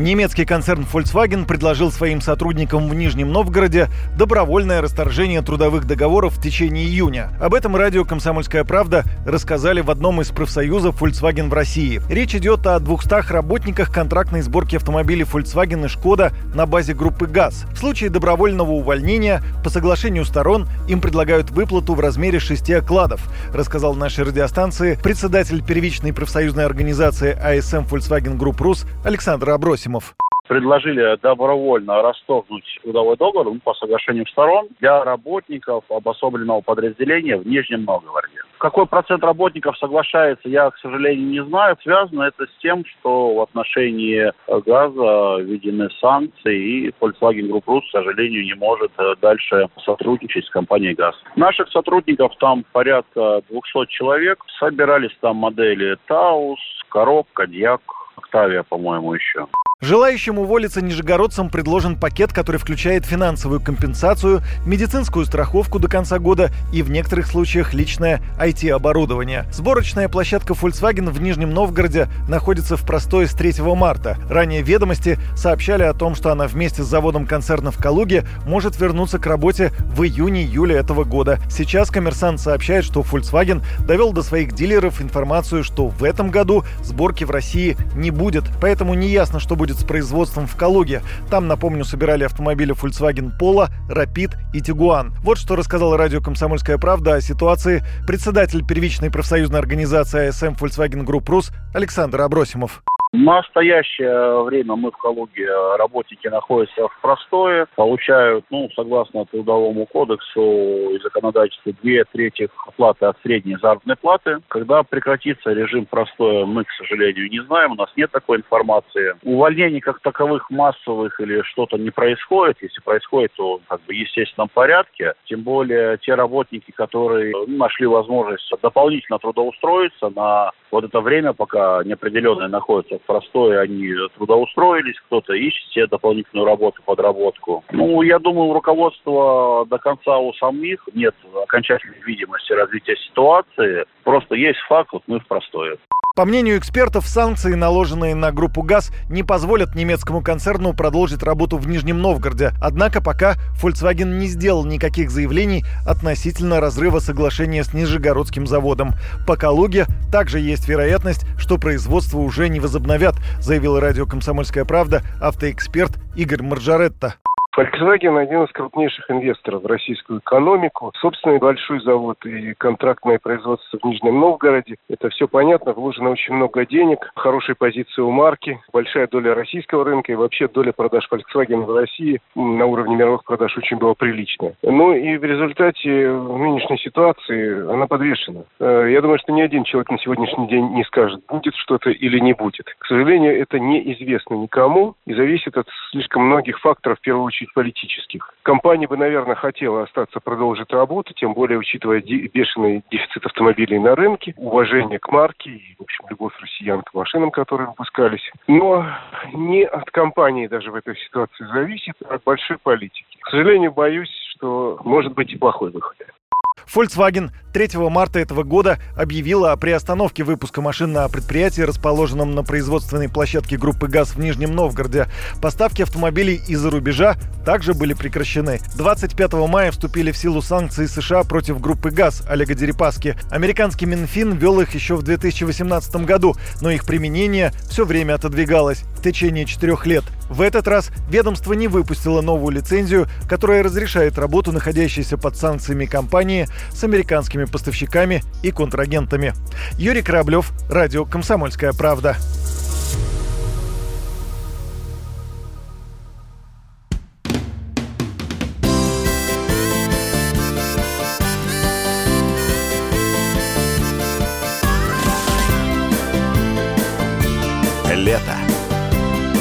Немецкий концерн Volkswagen предложил своим сотрудникам в Нижнем Новгороде добровольное расторжение трудовых договоров в течение июня. Об этом радио «Комсомольская правда» рассказали в одном из профсоюзов Volkswagen в России. Речь идет о 200 работниках контрактной сборки автомобилей Volkswagen и Шкода на базе группы ГАЗ. В случае добровольного увольнения по соглашению сторон им предлагают выплату в размере 6 окладов, рассказал нашей радиостанции председатель первичной профсоюзной организации АСМ Volkswagen Group Рус Александр Абросимов. Герасимов предложили добровольно расторгнуть трудовой договор ну, по соглашению сторон для работников обособленного подразделения в Нижнем Новгороде. Какой процент работников соглашается, я, к сожалению, не знаю. Связано это с тем, что в отношении газа введены санкции, и Volkswagen Group Rus, к сожалению, не может э, дальше сотрудничать с компанией ГАЗ. Наших сотрудников там порядка 200 человек. Собирались там модели Таус, Короб, Кадьяк, Октавия, по-моему, еще. Желающим уволиться нижегородцам предложен пакет, который включает финансовую компенсацию, медицинскую страховку до конца года и в некоторых случаях личное IT-оборудование. Сборочная площадка Volkswagen в Нижнем Новгороде находится в простое с 3 марта. Ранее ведомости сообщали о том, что она вместе с заводом концерна в Калуге может вернуться к работе в июне-июле этого года. Сейчас коммерсант сообщает, что Volkswagen довел до своих дилеров информацию, что в этом году сборки в России не будет, поэтому не ясно, что будет будет с производством в Калуге. Там, напомню, собирали автомобили Volkswagen Polo, Rapid и Tiguan. Вот что рассказал радио «Комсомольская правда» о ситуации председатель первичной профсоюзной организации АСМ Volkswagen Group Rus Александр Абросимов. В настоящее время мы в Калуге, э, работники находятся в простое, получают, ну, согласно Трудовому кодексу и законодательству, две трети оплаты от средней заработной платы. Когда прекратится режим простоя, мы, к сожалению, не знаем, у нас нет такой информации. Увольнений как таковых массовых или что-то не происходит. Если происходит, то как бы естественном порядке. Тем более те работники, которые ну, нашли возможность дополнительно трудоустроиться на вот это время, пока неопределенное находится простое, они трудоустроились, кто-то ищет себе дополнительную работу, подработку. Ну, я думаю, у руководства до конца у самих нет окончательной видимости развития ситуации. Просто есть факт, вот мы в простое. По мнению экспертов, санкции, наложенные на группу ГАЗ, не позволят немецкому концерну продолжить работу в Нижнем Новгороде. Однако пока Volkswagen не сделал никаких заявлений относительно разрыва соглашения с Нижегородским заводом. По Калуге также есть вероятность, что производство уже не возобновят, заявил радио «Комсомольская правда» автоэксперт Игорь Маржаретта. Volkswagen один из крупнейших инвесторов в российскую экономику. Собственный большой завод и контрактное производство в Нижнем Новгороде. Это все понятно, вложено очень много денег, хорошая позиция у марки, большая доля российского рынка и вообще доля продаж Volkswagen в России на уровне мировых продаж очень была приличная. Ну и в результате нынешней ситуации она подвешена. Э, я думаю, что ни один человек на сегодняшний день не скажет, будет что-то или не будет. К сожалению, это неизвестно никому и зависит от слишком многих факторов, в первую очередь чуть политических. Компания бы, наверное, хотела остаться, продолжить работу, тем более учитывая бешеный дефицит автомобилей на рынке, уважение к марке и, в общем, любовь россиян к машинам, которые выпускались. Но не от компании даже в этой ситуации зависит, а от большой политики. К сожалению, боюсь, что может быть и плохой выход. Volkswagen 3 марта этого года объявила о приостановке выпуска машин на предприятии, расположенном на производственной площадке группы ГАЗ в Нижнем Новгороде. Поставки автомобилей из-за рубежа также были прекращены. 25 мая вступили в силу санкции США против группы ГАЗ Олега Дерипаски. Американский Минфин ввел их еще в 2018 году, но их применение все время отодвигалось в течение четырех лет. В этот раз ведомство не выпустило новую лицензию, которая разрешает работу находящейся под санкциями компании с американскими поставщиками и контрагентами. Юрий Кораблев, Радио «Комсомольская правда». Лето.